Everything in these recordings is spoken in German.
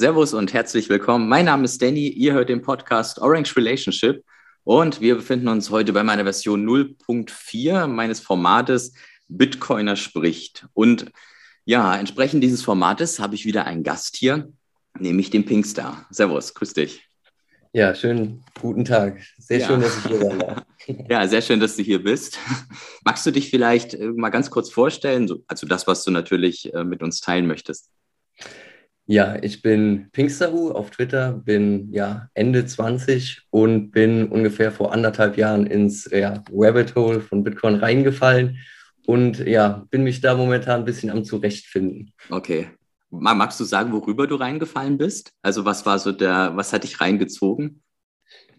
Servus und herzlich willkommen. Mein Name ist Danny. Ihr hört den Podcast Orange Relationship und wir befinden uns heute bei meiner Version 0.4 meines Formates Bitcoiner spricht. Und ja, entsprechend dieses Formates habe ich wieder einen Gast hier, nämlich den Pinkstar. Servus, grüß dich. Ja, schönen guten Tag. Sehr ja. schön, dass ich hier sein darf. Ja, sehr schön, dass du hier bist. Magst du dich vielleicht äh, mal ganz kurz vorstellen, also das, was du natürlich äh, mit uns teilen möchtest? Ja, ich bin Pinksterhu auf Twitter, bin ja Ende 20 und bin ungefähr vor anderthalb Jahren ins ja, Rabbit Hole von Bitcoin reingefallen und ja, bin mich da momentan ein bisschen am Zurechtfinden. Okay. Magst du sagen, worüber du reingefallen bist? Also was war so der, was hat dich reingezogen?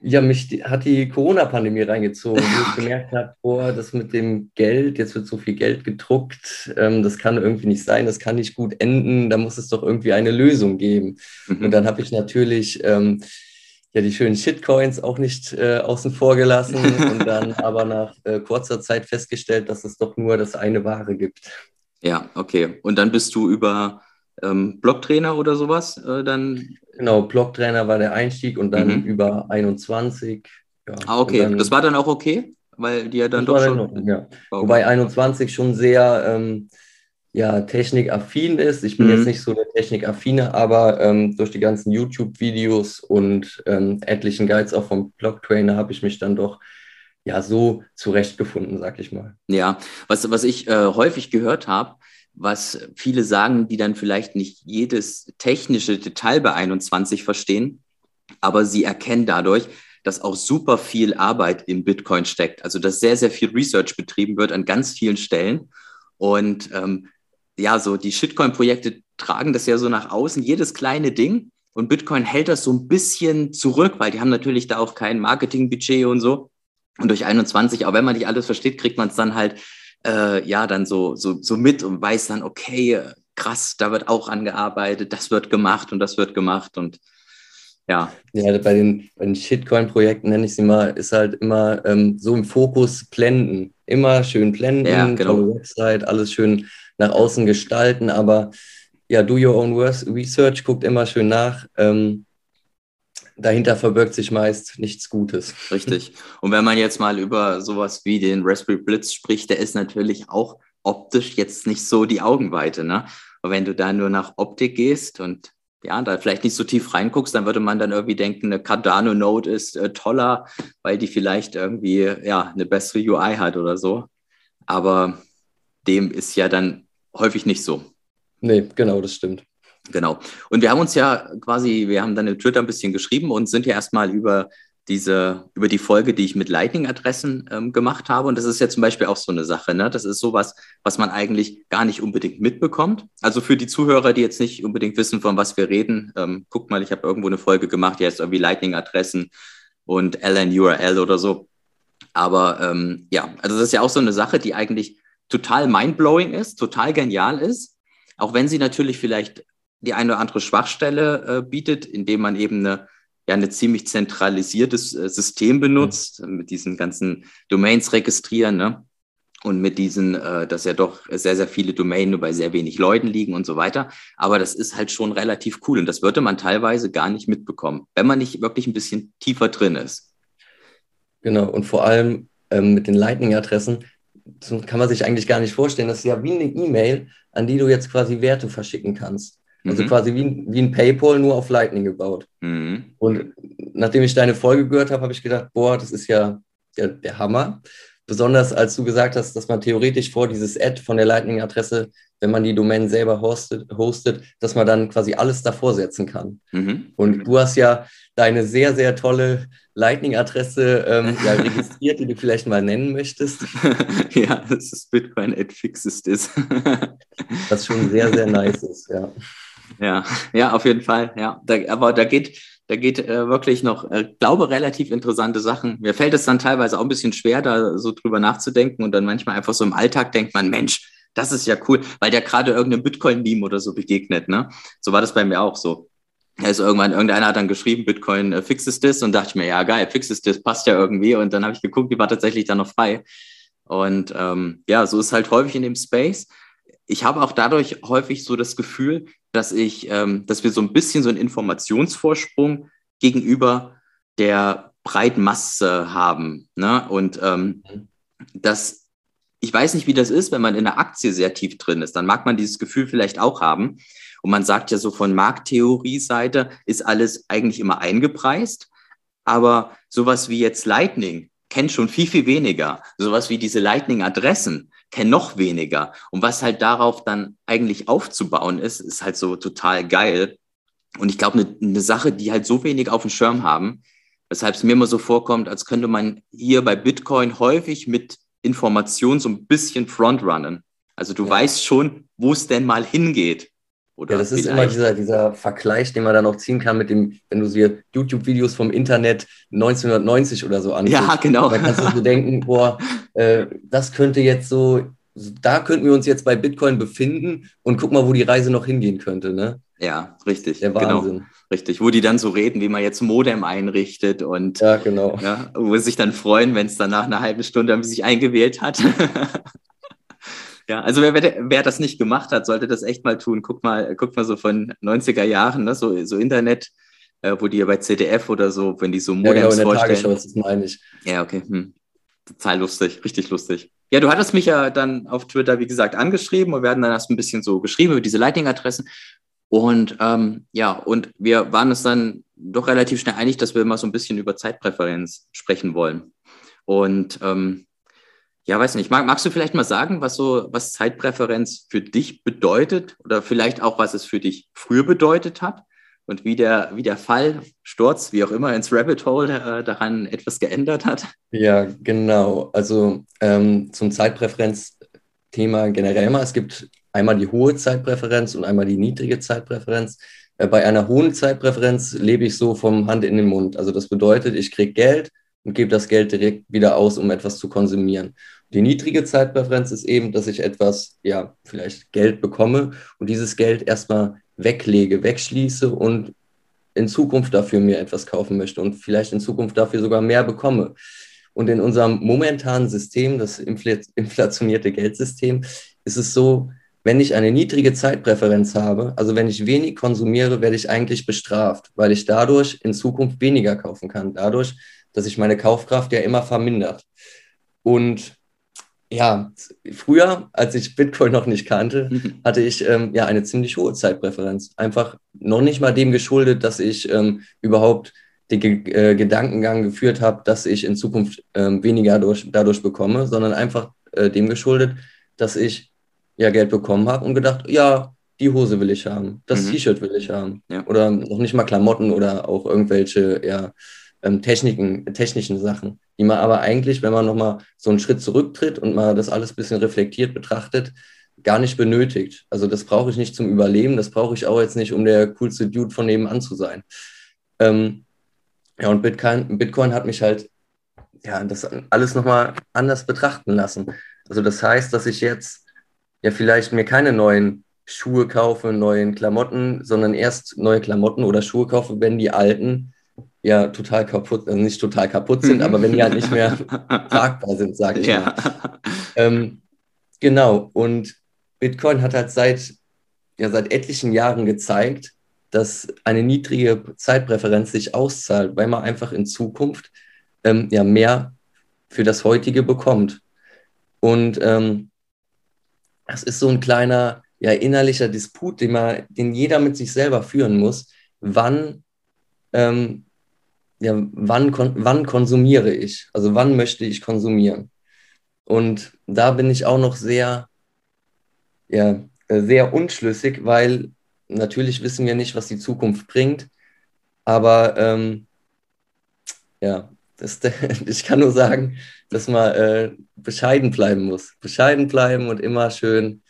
Ja, mich hat die Corona-Pandemie reingezogen, wo ich gemerkt habe, boah, das mit dem Geld, jetzt wird so viel Geld gedruckt, ähm, das kann irgendwie nicht sein, das kann nicht gut enden, da muss es doch irgendwie eine Lösung geben. Mhm. Und dann habe ich natürlich ähm, ja die schönen Shitcoins auch nicht äh, außen vor gelassen und dann aber nach äh, kurzer Zeit festgestellt, dass es doch nur das eine Wahre gibt. Ja, okay. Und dann bist du über ähm, Blocktrainer oder sowas äh, dann? Genau, Blocktrainer war der Einstieg und dann mhm. über 21. Ja. Ah, okay. Dann, das war dann auch okay? Weil die ja dann doch schon. Dann, ja. Okay. Wobei 21 schon sehr ähm, ja, technikaffin ist. Ich bin mhm. jetzt nicht so der Technikaffine, aber ähm, durch die ganzen YouTube-Videos und ähm, etlichen Guides auch vom Blocktrainer habe ich mich dann doch ja so zurechtgefunden, sag ich mal. Ja, was, was ich äh, häufig gehört habe, was viele sagen, die dann vielleicht nicht jedes technische Detail bei 21 verstehen, aber sie erkennen dadurch, dass auch super viel Arbeit in Bitcoin steckt. Also dass sehr, sehr viel Research betrieben wird an ganz vielen Stellen. Und ähm, ja, so die Shitcoin-Projekte tragen das ja so nach außen, jedes kleine Ding. Und Bitcoin hält das so ein bisschen zurück, weil die haben natürlich da auch kein Marketingbudget und so. Und durch 21, auch wenn man nicht alles versteht, kriegt man es dann halt äh, ja dann so, so, so mit und weiß dann, okay, krass, da wird auch angearbeitet, das wird gemacht und das wird gemacht und ja. Ja, bei den, bei den Shitcoin-Projekten nenne ich sie mal, ist halt immer ähm, so im Fokus blenden. Immer schön blenden, ja, genau. Website, alles schön nach außen gestalten, aber ja, do your own research, guckt immer schön nach. Ähm, dahinter verbirgt sich meist nichts Gutes. Richtig. Und wenn man jetzt mal über sowas wie den Raspberry Blitz spricht, der ist natürlich auch optisch jetzt nicht so die Augenweite. Ne? Aber wenn du da nur nach Optik gehst und ja, da vielleicht nicht so tief reinguckst, dann würde man dann irgendwie denken, eine Cardano Node ist äh, toller, weil die vielleicht irgendwie ja eine bessere UI hat oder so. Aber dem ist ja dann häufig nicht so. Nee, genau, das stimmt. Genau. Und wir haben uns ja quasi, wir haben dann in Twitter ein bisschen geschrieben und sind ja erstmal über diese, über die Folge, die ich mit Lightning-Adressen ähm, gemacht habe. Und das ist ja zum Beispiel auch so eine Sache. Ne? Das ist sowas, was man eigentlich gar nicht unbedingt mitbekommt. Also für die Zuhörer, die jetzt nicht unbedingt wissen, von was wir reden, ähm, guckt mal, ich habe irgendwo eine Folge gemacht, die heißt irgendwie Lightning-Adressen und LNURL oder so. Aber ähm, ja, also das ist ja auch so eine Sache, die eigentlich total mindblowing ist, total genial ist. Auch wenn sie natürlich vielleicht die eine oder andere Schwachstelle äh, bietet, indem man eben eine, ja, eine ziemlich zentralisiertes äh, System benutzt, mhm. mit diesen ganzen Domains registrieren, ne? Und mit diesen, äh, dass ja doch sehr, sehr viele Domain nur bei sehr wenig Leuten liegen und so weiter. Aber das ist halt schon relativ cool und das würde man teilweise gar nicht mitbekommen, wenn man nicht wirklich ein bisschen tiefer drin ist. Genau, und vor allem ähm, mit den Lightning-Adressen kann man sich eigentlich gar nicht vorstellen. Das ist ja wie eine E-Mail, an die du jetzt quasi Werte verschicken kannst. Also mhm. quasi wie, wie ein PayPal, nur auf Lightning gebaut. Mhm. Und nachdem ich deine Folge gehört habe, habe ich gedacht, boah, das ist ja, ja der Hammer. Besonders als du gesagt hast, dass man theoretisch vor dieses Ad von der Lightning-Adresse, wenn man die Domain selber hostet, hostet, dass man dann quasi alles davor setzen kann. Mhm. Und du hast ja deine sehr, sehr tolle Lightning-Adresse ähm, ja, registriert, die du vielleicht mal nennen möchtest. ja, das ist Bitcoin at fixes this. Was schon sehr, sehr nice ist, ja. Ja, ja, auf jeden Fall. Ja, da, aber da geht, da geht äh, wirklich noch, äh, glaube relativ interessante Sachen. Mir fällt es dann teilweise auch ein bisschen schwer, da so drüber nachzudenken und dann manchmal einfach so im Alltag denkt man, Mensch, das ist ja cool, weil der gerade irgendeinem Bitcoin-Meme oder so begegnet. Ne? So war das bei mir auch so. Also irgendwann, irgendeiner hat dann geschrieben, Bitcoin äh, fixes this und dachte ich mir, ja geil, fixes this passt ja irgendwie. Und dann habe ich geguckt, die war tatsächlich dann noch frei. Und ähm, ja, so ist halt häufig in dem Space ich habe auch dadurch häufig so das Gefühl, dass ich, ähm, dass wir so ein bisschen so einen Informationsvorsprung gegenüber der breiten Masse haben. Ne? Und ähm, mhm. das, ich weiß nicht, wie das ist, wenn man in der Aktie sehr tief drin ist. Dann mag man dieses Gefühl vielleicht auch haben. Und man sagt ja so von Markttheorie-Seite ist alles eigentlich immer eingepreist. Aber sowas wie jetzt Lightning kennt schon viel, viel weniger. Sowas wie diese Lightning-Adressen kennen noch weniger. Und was halt darauf dann eigentlich aufzubauen ist, ist halt so total geil. Und ich glaube, eine, eine Sache, die halt so wenig auf dem Schirm haben, weshalb es mir immer so vorkommt, als könnte man hier bei Bitcoin häufig mit Informationen so ein bisschen frontrunnen. Also du ja. weißt schon, wo es denn mal hingeht. Oder ja, das ist immer dieser, dieser Vergleich, den man dann auch ziehen kann mit dem, wenn du dir YouTube-Videos vom Internet 1990 oder so anguckst. Ja, genau. Dann kannst du so denken, boah, äh, das könnte jetzt so, da könnten wir uns jetzt bei Bitcoin befinden und guck mal, wo die Reise noch hingehen könnte, ne? Ja, richtig. Der genau. Wahnsinn. Genau. Richtig, wo die dann so reden, wie man jetzt Modem einrichtet und ja, genau. Ja, wo sie sich dann freuen, wenn es dann nach einer halben Stunde sich eingewählt hat. Ja, also wer, wer, das nicht gemacht hat, sollte das echt mal tun. Guck mal, guck mal so von 90er Jahren, ne, so, so Internet, äh, wo die ja bei CDF oder so, wenn die so Modems ja, genau, vorstellen. Tagesschau, das meine ich. Ja, okay. Hm. Total lustig, richtig lustig. Ja, du hattest mich ja dann auf Twitter, wie gesagt, angeschrieben und wir hatten dann erst ein bisschen so geschrieben über diese Lightning-Adressen. Und ähm, ja, und wir waren uns dann doch relativ schnell einig, dass wir mal so ein bisschen über Zeitpräferenz sprechen wollen. Und ähm, ja, weiß nicht. Mag, magst du vielleicht mal sagen, was so, was Zeitpräferenz für dich bedeutet oder vielleicht auch, was es für dich früher bedeutet hat und wie der, wie der Fall, Sturz, wie auch immer, ins Rabbit Hole äh, daran etwas geändert hat? Ja, genau. Also ähm, zum Zeitpräferenz-Thema generell mal. Es gibt einmal die hohe Zeitpräferenz und einmal die niedrige Zeitpräferenz. Äh, bei einer hohen Zeitpräferenz lebe ich so vom Hand in den Mund. Also das bedeutet, ich kriege Geld und gebe das Geld direkt wieder aus, um etwas zu konsumieren. Die niedrige Zeitpräferenz ist eben, dass ich etwas, ja, vielleicht Geld bekomme und dieses Geld erstmal weglege, wegschließe und in Zukunft dafür mir etwas kaufen möchte und vielleicht in Zukunft dafür sogar mehr bekomme. Und in unserem momentanen System, das inflationierte Geldsystem, ist es so, wenn ich eine niedrige Zeitpräferenz habe, also wenn ich wenig konsumiere, werde ich eigentlich bestraft, weil ich dadurch in Zukunft weniger kaufen kann. Dadurch dass sich meine Kaufkraft ja immer vermindert. Und ja, früher, als ich Bitcoin noch nicht kannte, hatte ich ähm, ja eine ziemlich hohe Zeitpräferenz. Einfach noch nicht mal dem geschuldet, dass ich ähm, überhaupt den äh, Gedankengang geführt habe, dass ich in Zukunft ähm, weniger durch, dadurch bekomme, sondern einfach äh, dem geschuldet, dass ich ja Geld bekommen habe und gedacht, ja, die Hose will ich haben, das mhm. T-Shirt will ich haben. Ja. Oder noch nicht mal Klamotten oder auch irgendwelche, ja, ähm, Techniken, technischen Sachen, die man aber eigentlich, wenn man nochmal so einen Schritt zurücktritt und mal das alles ein bisschen reflektiert betrachtet, gar nicht benötigt. Also das brauche ich nicht zum Überleben, das brauche ich auch jetzt nicht, um der coolste Dude von nebenan zu sein. Ähm, ja, und Bitcoin, Bitcoin hat mich halt ja, das alles nochmal anders betrachten lassen. Also das heißt, dass ich jetzt ja vielleicht mir keine neuen Schuhe kaufe, neuen Klamotten, sondern erst neue Klamotten oder Schuhe kaufe, wenn die alten ja total kaputt, also nicht total kaputt sind, aber wenn die halt nicht mehr tragbar sind, sage ich ja. mal. Ähm, genau, und Bitcoin hat halt seit, ja, seit etlichen Jahren gezeigt, dass eine niedrige Zeitpräferenz sich auszahlt, weil man einfach in Zukunft ähm, ja mehr für das heutige bekommt. Und ähm, das ist so ein kleiner ja, innerlicher Disput, den, man, den jeder mit sich selber führen muss. Wann ähm, ja, wann, kon wann konsumiere ich? Also wann möchte ich konsumieren? Und da bin ich auch noch sehr, ja, sehr unschlüssig, weil natürlich wissen wir nicht, was die Zukunft bringt. Aber ähm, ja, das, ich kann nur sagen, dass man äh, bescheiden bleiben muss. Bescheiden bleiben und immer schön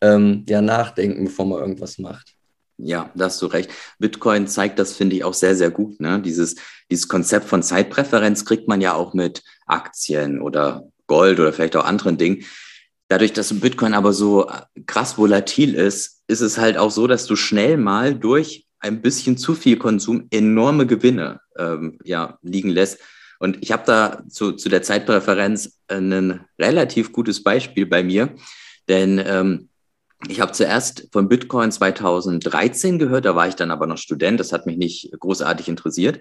ähm, ja, nachdenken, bevor man irgendwas macht. Ja, da hast du recht. Bitcoin zeigt das, finde ich, auch sehr, sehr gut. Ne? Dieses, dieses Konzept von Zeitpräferenz kriegt man ja auch mit Aktien oder Gold oder vielleicht auch anderen Dingen. Dadurch, dass Bitcoin aber so krass volatil ist, ist es halt auch so, dass du schnell mal durch ein bisschen zu viel Konsum enorme Gewinne ähm, ja, liegen lässt. Und ich habe da zu, zu der Zeitpräferenz ein relativ gutes Beispiel bei mir, denn ähm, ich habe zuerst von Bitcoin 2013 gehört, da war ich dann aber noch Student, das hat mich nicht großartig interessiert.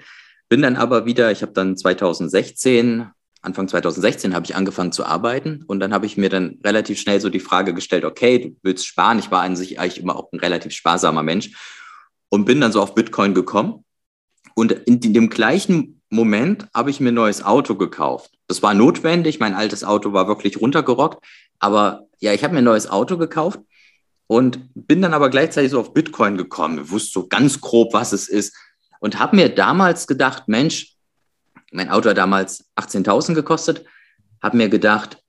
Bin dann aber wieder, ich habe dann 2016, Anfang 2016 habe ich angefangen zu arbeiten und dann habe ich mir dann relativ schnell so die Frage gestellt, okay, du willst sparen. Ich war an sich eigentlich immer auch ein relativ sparsamer Mensch und bin dann so auf Bitcoin gekommen. Und in dem gleichen Moment habe ich mir ein neues Auto gekauft. Das war notwendig, mein altes Auto war wirklich runtergerockt, aber ja, ich habe mir ein neues Auto gekauft und bin dann aber gleichzeitig so auf Bitcoin gekommen. Ich wusste so ganz grob, was es ist und habe mir damals gedacht, Mensch, mein Auto hat damals 18.000 gekostet, habe mir gedacht,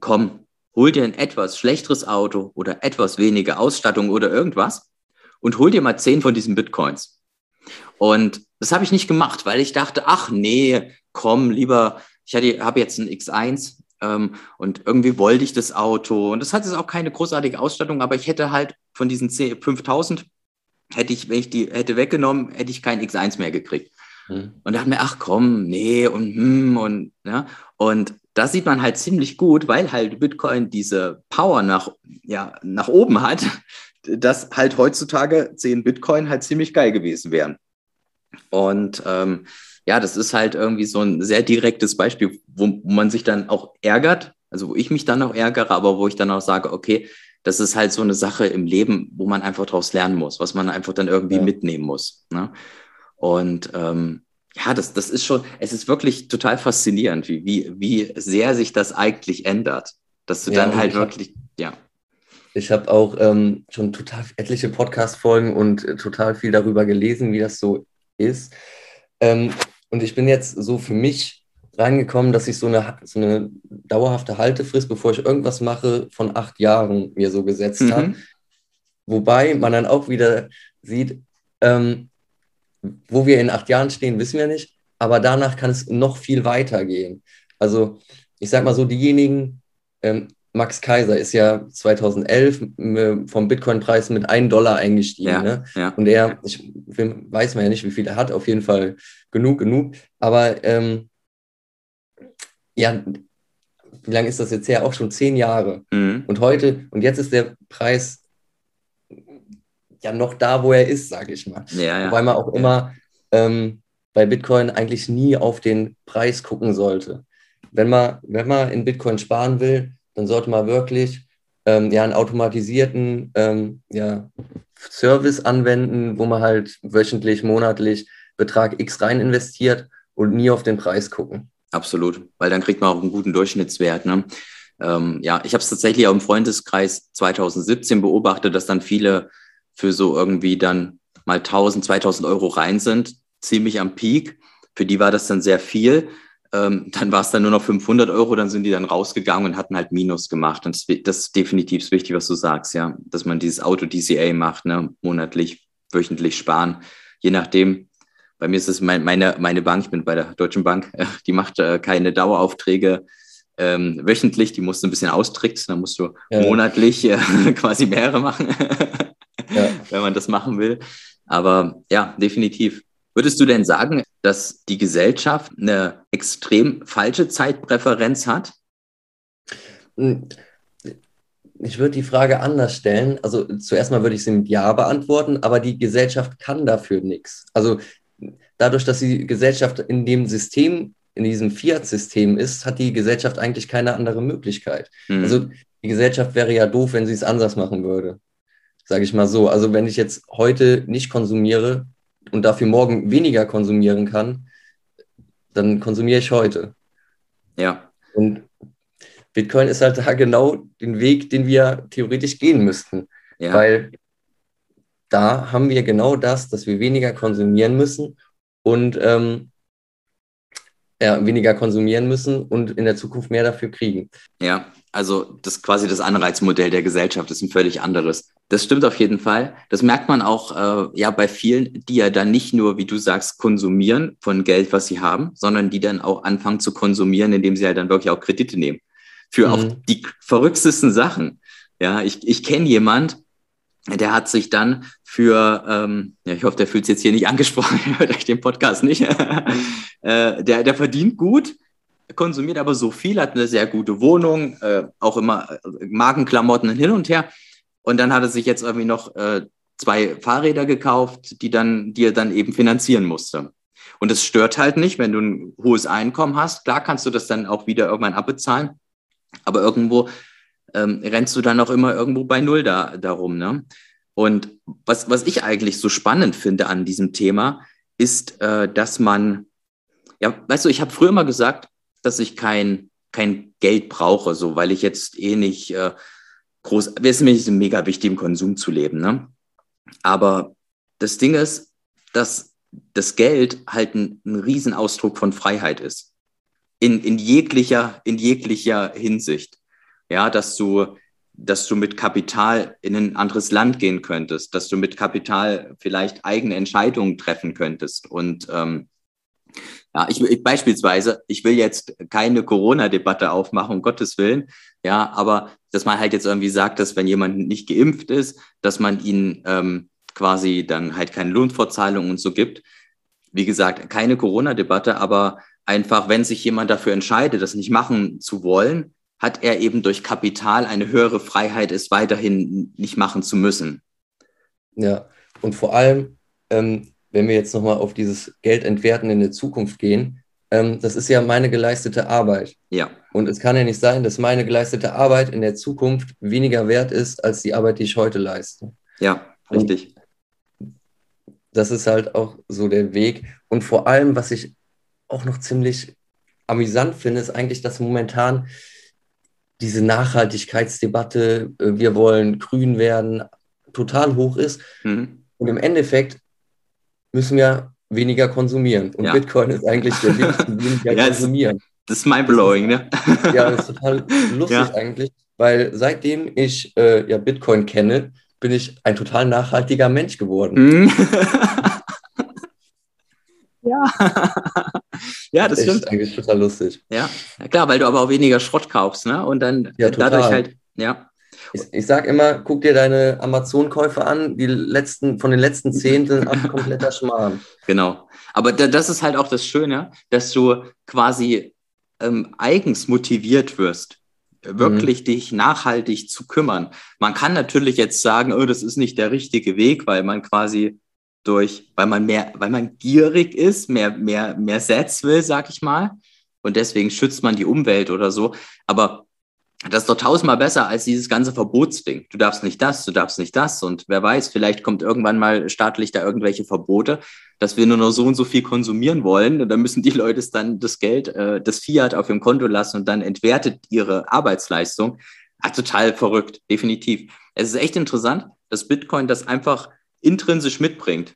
komm, hol dir ein etwas schlechteres Auto oder etwas weniger Ausstattung oder irgendwas und hol dir mal 10 von diesen Bitcoins. Und das habe ich nicht gemacht, weil ich dachte, ach nee, komm, lieber, ich habe jetzt ein X1, ähm, und irgendwie wollte ich das Auto. Und das hat jetzt auch keine großartige Ausstattung, aber ich hätte halt von diesen 10, 5000, hätte ich, wenn ich die hätte weggenommen, hätte ich kein X1 mehr gekriegt. Mhm. Und dachte mir, ach komm, nee, und hm, und ja. Und das sieht man halt ziemlich gut, weil halt Bitcoin diese Power nach, ja, nach oben hat, dass halt heutzutage 10 Bitcoin halt ziemlich geil gewesen wären. Und ähm, ja, das ist halt irgendwie so ein sehr direktes Beispiel, wo man sich dann auch ärgert, also wo ich mich dann auch ärgere, aber wo ich dann auch sage, okay, das ist halt so eine Sache im Leben, wo man einfach daraus lernen muss, was man einfach dann irgendwie ja. mitnehmen muss. Ne? Und ähm, ja, das, das ist schon, es ist wirklich total faszinierend, wie, wie, wie sehr sich das eigentlich ändert. Dass du ja, dann halt wirklich, hab, ja. Ich habe auch ähm, schon total etliche Podcast-Folgen und äh, total viel darüber gelesen, wie das so ist. Ähm, und ich bin jetzt so für mich reingekommen, dass ich so eine, so eine dauerhafte Haltefrist, bevor ich irgendwas mache, von acht Jahren mir so gesetzt mhm. habe. Wobei man dann auch wieder sieht, ähm, wo wir in acht Jahren stehen, wissen wir nicht, aber danach kann es noch viel weiter gehen. Also ich sag mal so, diejenigen, ähm, Max Kaiser ist ja 2011 äh, vom Bitcoin-Preis mit 1 Dollar eingestiegen. Ja, ne? ja. Und er, ich weiß man ja nicht, wie viel er hat, auf jeden Fall genug, genug. Aber ähm, ja, wie lange ist das jetzt her? Auch schon zehn Jahre. Mhm. Und heute, und jetzt ist der Preis ja noch da, wo er ist, sage ich mal. Ja, ja. Wobei man auch immer ähm, bei Bitcoin eigentlich nie auf den Preis gucken sollte. Wenn man, wenn man in Bitcoin sparen will, dann sollte man wirklich ähm, ja, einen automatisierten ähm, ja, Service anwenden, wo man halt wöchentlich, monatlich Betrag X rein investiert und nie auf den Preis gucken. Absolut, weil dann kriegt man auch einen guten Durchschnittswert. Ne? Ähm, ja, ich habe es tatsächlich auch im Freundeskreis 2017 beobachtet, dass dann viele für so irgendwie dann mal 1000, 2000 Euro rein sind, ziemlich am Peak. Für die war das dann sehr viel. Ähm, dann war es dann nur noch 500 Euro, dann sind die dann rausgegangen und hatten halt Minus gemacht. Und das, das ist definitiv wichtig, was du sagst, ja, dass man dieses Auto-DCA macht, ne? monatlich, wöchentlich sparen, je nachdem. Bei mir ist es mein, meine, meine Bank, ich bin bei der Deutschen Bank, die macht äh, keine Daueraufträge ähm, wöchentlich, die musst du ein bisschen austricksen, dann musst du ja. monatlich äh, quasi mehrere machen, ja. wenn man das machen will. Aber ja, definitiv. Würdest du denn sagen, dass die Gesellschaft eine extrem falsche Zeitpräferenz hat? Hm, ich würde die Frage anders stellen. Also zuerst mal würde ich sie mit Ja beantworten, aber die Gesellschaft kann dafür nichts. Also dadurch, dass die Gesellschaft in dem System, in diesem Fiat-System ist, hat die Gesellschaft eigentlich keine andere Möglichkeit. Mhm. Also die Gesellschaft wäre ja doof, wenn sie es anders machen würde. Sage ich mal so. Also wenn ich jetzt heute nicht konsumiere, und dafür morgen weniger konsumieren kann, dann konsumiere ich heute. Ja. Und Bitcoin ist halt da genau den Weg, den wir theoretisch gehen müssten. Ja. Weil da haben wir genau das, dass wir weniger konsumieren müssen und ähm, ja, weniger konsumieren müssen und in der Zukunft mehr dafür kriegen. Ja, also das quasi das Anreizmodell der Gesellschaft ist ein völlig anderes. Das stimmt auf jeden Fall. Das merkt man auch äh, ja bei vielen, die ja dann nicht nur, wie du sagst, konsumieren von Geld, was sie haben, sondern die dann auch anfangen zu konsumieren, indem sie halt dann wirklich auch Kredite nehmen. Für mhm. auch die verrücktesten Sachen. Ja, ich, ich kenne jemand, der hat sich dann für, ähm, ja, ich hoffe, der fühlt sich jetzt hier nicht angesprochen, hört euch den Podcast nicht. äh, der, der verdient gut, konsumiert aber so viel, hat eine sehr gute Wohnung, äh, auch immer äh, Markenklamotten hin und her und dann hat er sich jetzt irgendwie noch äh, zwei Fahrräder gekauft, die dann, die er dann eben finanzieren musste. Und es stört halt nicht, wenn du ein hohes Einkommen hast. Klar kannst du das dann auch wieder irgendwann abbezahlen, aber irgendwo ähm, rennst du dann auch immer irgendwo bei Null da, darum. Ne? Und was, was ich eigentlich so spannend finde an diesem Thema, ist, äh, dass man, ja, weißt du, ich habe früher immer gesagt, dass ich kein, kein Geld brauche, so, weil ich jetzt eh nicht äh, groß, es ist mir mega wichtig, im Konsum zu leben. Ne? Aber das Ding ist, dass das Geld halt ein, ein Riesenausdruck von Freiheit ist. In, in, jeglicher, in jeglicher Hinsicht. Ja, dass du, dass du mit Kapital in ein anderes Land gehen könntest, dass du mit Kapital vielleicht eigene Entscheidungen treffen könntest. Und ähm, ja, ich, ich beispielsweise, ich will jetzt keine Corona-Debatte aufmachen, um Gottes Willen, ja, aber dass man halt jetzt irgendwie sagt, dass wenn jemand nicht geimpft ist, dass man ihn ähm, quasi dann halt keine Lohnfortzahlung und so gibt. Wie gesagt, keine Corona-Debatte, aber einfach, wenn sich jemand dafür entscheidet, das nicht machen zu wollen, hat er eben durch Kapital eine höhere Freiheit, es weiterhin nicht machen zu müssen. Ja, und vor allem, ähm, wenn wir jetzt nochmal auf dieses Geld entwerten in der Zukunft gehen, ähm, das ist ja meine geleistete Arbeit. Ja. Und es kann ja nicht sein, dass meine geleistete Arbeit in der Zukunft weniger wert ist als die Arbeit, die ich heute leiste. Ja, richtig. Und das ist halt auch so der Weg. Und vor allem, was ich auch noch ziemlich amüsant finde, ist eigentlich, dass momentan diese Nachhaltigkeitsdebatte, äh, wir wollen grün werden, total hoch ist. Mhm. Und im Endeffekt müssen wir weniger konsumieren. Und ja. Bitcoin ist eigentlich der Weg zu weniger ja, konsumieren. Das ist mindblowing, ne? Ja, das ist total lustig ja. eigentlich, weil seitdem ich äh, ja, Bitcoin kenne, bin ich ein total nachhaltiger Mensch geworden. Mhm. ja. ja, das, das stimmt. Ist eigentlich total lustig. Ja. ja, klar, weil du aber auch weniger Schrott kaufst, ne? Und dann ja, dadurch halt, ja. Ich, ich sage immer, guck dir deine Amazon-Käufe an, die letzten, von den letzten zehn sind ein kompletter Schmarrn. Genau. Aber da, das ist halt auch das Schöne, dass du quasi ähm, eigens motiviert wirst wirklich mhm. dich nachhaltig zu kümmern. Man kann natürlich jetzt sagen, oh, das ist nicht der richtige Weg, weil man quasi durch, weil man mehr, weil man gierig ist, mehr, mehr, mehr Sets will, sag ich mal. Und deswegen schützt man die Umwelt oder so. Aber das ist doch tausendmal besser als dieses ganze Verbotsding. Du darfst nicht das, du darfst nicht das. Und wer weiß, vielleicht kommt irgendwann mal staatlich da irgendwelche Verbote, dass wir nur noch so und so viel konsumieren wollen. Und dann müssen die Leute dann das Geld, äh, das Fiat auf ihrem Konto lassen und dann entwertet ihre Arbeitsleistung. Ah, total verrückt, definitiv. Es ist echt interessant, dass Bitcoin das einfach intrinsisch mitbringt.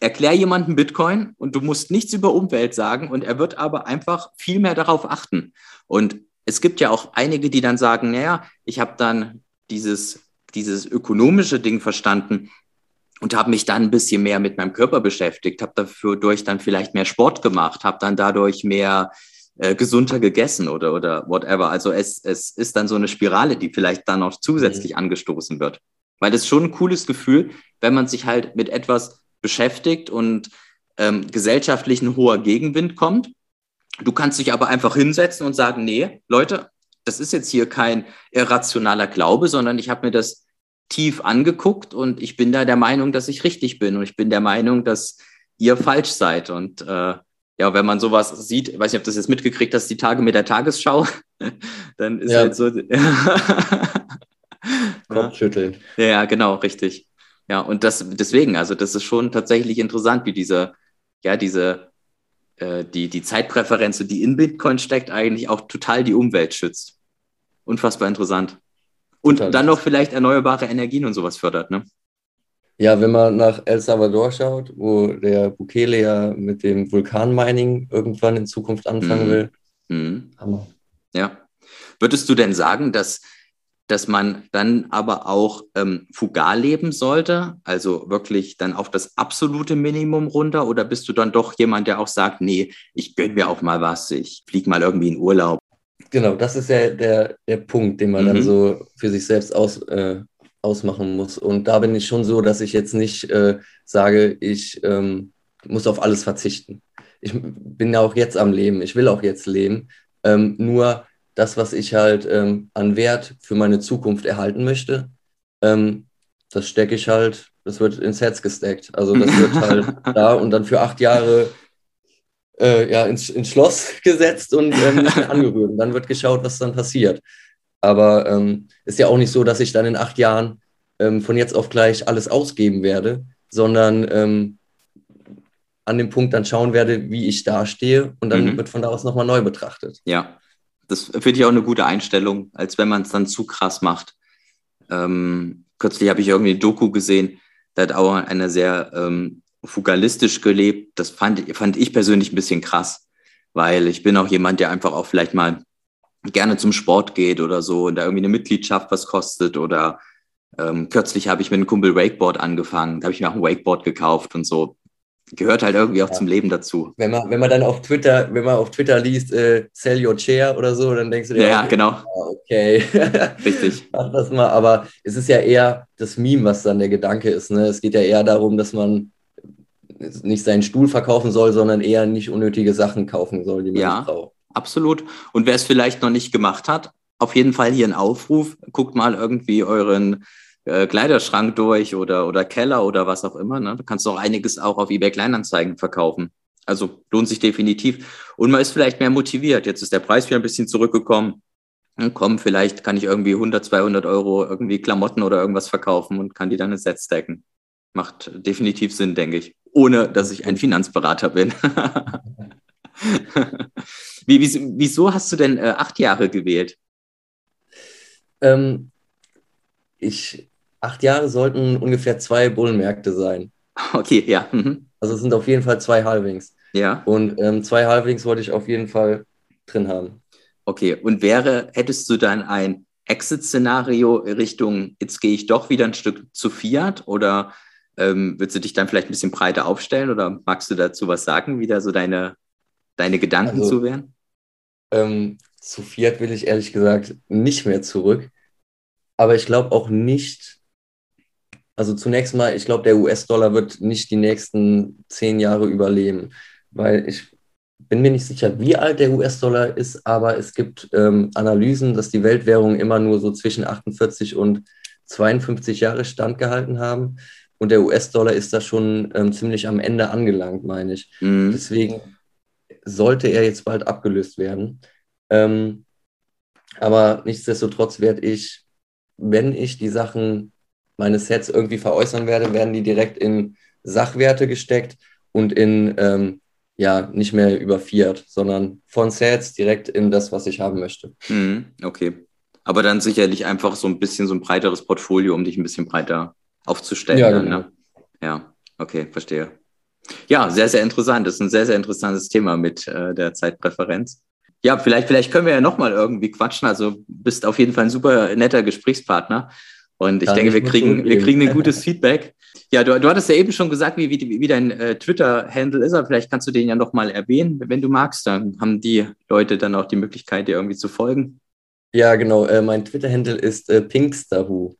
Erklär jemanden Bitcoin und du musst nichts über Umwelt sagen und er wird aber einfach viel mehr darauf achten. Und es gibt ja auch einige, die dann sagen, naja, ich habe dann dieses, dieses ökonomische Ding verstanden und habe mich dann ein bisschen mehr mit meinem Körper beschäftigt, habe dafür durch dann vielleicht mehr Sport gemacht, habe dann dadurch mehr äh, gesunder gegessen oder, oder whatever. Also es, es ist dann so eine Spirale, die vielleicht dann noch zusätzlich mhm. angestoßen wird. Weil das ist schon ein cooles Gefühl, wenn man sich halt mit etwas beschäftigt und ähm, gesellschaftlich ein hoher Gegenwind kommt Du kannst dich aber einfach hinsetzen und sagen, nee, Leute, das ist jetzt hier kein irrationaler Glaube, sondern ich habe mir das tief angeguckt und ich bin da der Meinung, dass ich richtig bin und ich bin der Meinung, dass ihr falsch seid. Und äh, ja, wenn man sowas sieht, ich weiß nicht, ob du das jetzt mitgekriegt hast, die Tage mit der Tagesschau, dann ist ja. halt so. Kopfschütteln. Ja, genau, richtig. Ja, und das deswegen, also das ist schon tatsächlich interessant, wie diese, ja, diese äh, die, die Zeitpräferenz, die in Bitcoin steckt, eigentlich auch total die Umwelt schützt. Unfassbar interessant. Und total. dann noch vielleicht erneuerbare Energien und sowas fördert, ne? Ja, wenn man nach El Salvador schaut, wo der Bukele ja mit dem Vulkanmining irgendwann in Zukunft anfangen mhm. will. Mhm. Hammer. Ja. Würdest du denn sagen, dass dass man dann aber auch ähm, fugal leben sollte, also wirklich dann auf das absolute Minimum runter? Oder bist du dann doch jemand, der auch sagt, nee, ich gönne mir auch mal was, ich fliege mal irgendwie in Urlaub? Genau, das ist ja der, der Punkt, den man mhm. dann so für sich selbst aus, äh, ausmachen muss. Und da bin ich schon so, dass ich jetzt nicht äh, sage, ich ähm, muss auf alles verzichten. Ich bin ja auch jetzt am Leben, ich will auch jetzt leben. Ähm, nur das, was ich halt ähm, an Wert für meine Zukunft erhalten möchte, ähm, das stecke ich halt, das wird ins Herz gesteckt. Also das wird halt da und dann für acht Jahre äh, ja, ins, ins Schloss gesetzt und ähm, nicht mehr angerührt. Und dann wird geschaut, was dann passiert. Aber ähm, ist ja auch nicht so, dass ich dann in acht Jahren ähm, von jetzt auf gleich alles ausgeben werde, sondern ähm, an dem Punkt dann schauen werde, wie ich dastehe und dann mhm. wird von da aus nochmal neu betrachtet. Ja, das finde ich auch eine gute Einstellung, als wenn man es dann zu krass macht. Ähm, kürzlich habe ich irgendwie eine Doku gesehen, da hat auch einer sehr ähm, fugalistisch gelebt. Das fand, fand ich persönlich ein bisschen krass, weil ich bin auch jemand, der einfach auch vielleicht mal gerne zum Sport geht oder so und da irgendwie eine Mitgliedschaft was kostet oder ähm, kürzlich habe ich mit einem Kumpel Wakeboard angefangen, da habe ich mir auch ein Wakeboard gekauft und so. Gehört halt irgendwie auch ja. zum Leben dazu. Wenn man, wenn man dann auf Twitter, wenn man auf Twitter liest, äh, sell your chair oder so, dann denkst du dir, ja, okay, genau. Ah, okay. Richtig. Mach das mal. Aber es ist ja eher das Meme, was dann der Gedanke ist. Ne? Es geht ja eher darum, dass man nicht seinen Stuhl verkaufen soll, sondern eher nicht unnötige Sachen kaufen soll, die man ja, braucht. Absolut. Und wer es vielleicht noch nicht gemacht hat, auf jeden Fall hier ein Aufruf. Guckt mal irgendwie euren äh, Kleiderschrank durch oder, oder Keller oder was auch immer. Ne? Du kannst auch einiges auch auf eBay Kleinanzeigen verkaufen. Also lohnt sich definitiv. Und man ist vielleicht mehr motiviert. Jetzt ist der Preis wieder ein bisschen zurückgekommen. Dann komm, vielleicht kann ich irgendwie 100, 200 Euro irgendwie Klamotten oder irgendwas verkaufen und kann die dann ins Set decken. Macht definitiv Sinn, denke ich. Ohne, dass ich ein Finanzberater bin. Wie, wieso hast du denn äh, acht Jahre gewählt? Ähm, ich, acht Jahre sollten ungefähr zwei Bullenmärkte sein. Okay, ja. Mhm. Also es sind auf jeden Fall zwei Halvings. Ja. Und ähm, zwei Halvings wollte ich auf jeden Fall drin haben. Okay, und wäre, hättest du dann ein Exit-Szenario Richtung, jetzt gehe ich doch wieder ein Stück zu Fiat oder ähm, würdest du dich dann vielleicht ein bisschen breiter aufstellen oder magst du dazu was sagen, wie da so deine, deine Gedanken also, zu wären? Ähm, zu Fiat will ich ehrlich gesagt nicht mehr zurück. Aber ich glaube auch nicht, also zunächst mal, ich glaube, der US-Dollar wird nicht die nächsten zehn Jahre überleben, weil ich bin mir nicht sicher, wie alt der US-Dollar ist, aber es gibt ähm, Analysen, dass die Weltwährungen immer nur so zwischen 48 und 52 Jahre standgehalten haben. Und der US-Dollar ist da schon ähm, ziemlich am Ende angelangt, meine ich. Mhm. Deswegen sollte er jetzt bald abgelöst werden. Ähm, aber nichtsdestotrotz werde ich, wenn ich die Sachen meines Sets irgendwie veräußern werde, werden die direkt in Sachwerte gesteckt und in, ähm, ja, nicht mehr über Fiat, sondern von Sets direkt in das, was ich haben möchte. Mhm, okay. Aber dann sicherlich einfach so ein bisschen so ein breiteres Portfolio, um dich ein bisschen breiter aufzustellen. Ja, genau. ne? ja okay, verstehe. Ja, sehr, sehr interessant. Das ist ein sehr, sehr interessantes Thema mit äh, der Zeitpräferenz. Ja, vielleicht, vielleicht können wir ja nochmal irgendwie quatschen. Also bist auf jeden Fall ein super netter Gesprächspartner. Und ich Kann denke, ich wir kriegen, wir kriegen ein gutes Feedback. Ja, du, du hattest ja eben schon gesagt, wie, wie, wie dein äh, Twitter-Handle ist, aber vielleicht kannst du den ja nochmal erwähnen, wenn du magst. Dann haben die Leute dann auch die Möglichkeit, dir irgendwie zu folgen. Ja, genau. Äh, mein Twitter-Handle ist äh, Pinksterhu.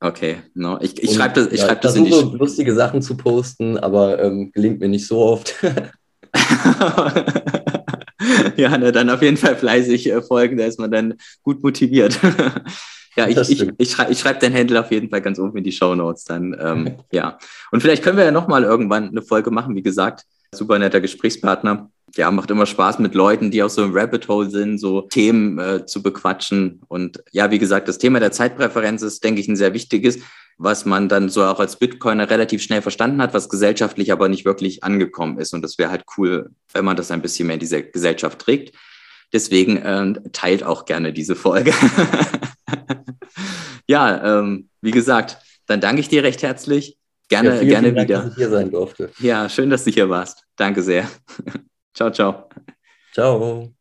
Okay, no. ich, ich schreibe das, ich ja, schreib das in die so lustige Sachen zu posten, aber ähm, gelingt mir nicht so oft. ja, ne, dann auf jeden Fall fleißig äh, folgen, da ist man dann gut motiviert. Ja, ich, ich, ich, schrei ich schreibe dein Handle auf jeden Fall ganz oben in die Show Notes dann. Ähm, ja, und vielleicht können wir ja nochmal irgendwann eine Folge machen, wie gesagt. Super netter Gesprächspartner ja, macht immer Spaß mit Leuten, die auch so im Rabbit Hole sind, so Themen äh, zu bequatschen. Und ja, wie gesagt, das Thema der Zeitpräferenz ist, denke ich, ein sehr wichtiges, was man dann so auch als Bitcoiner relativ schnell verstanden hat, was gesellschaftlich aber nicht wirklich angekommen ist. Und das wäre halt cool, wenn man das ein bisschen mehr in diese Gesellschaft trägt. Deswegen äh, teilt auch gerne diese Folge. ja, ähm, wie gesagt, dann danke ich dir recht herzlich. Gerne, ja, vielen, gerne vielen Dank, wieder. dass ich hier sein durfte. Ja, schön, dass du hier warst. Danke sehr. Ciao, ciao. Ciao.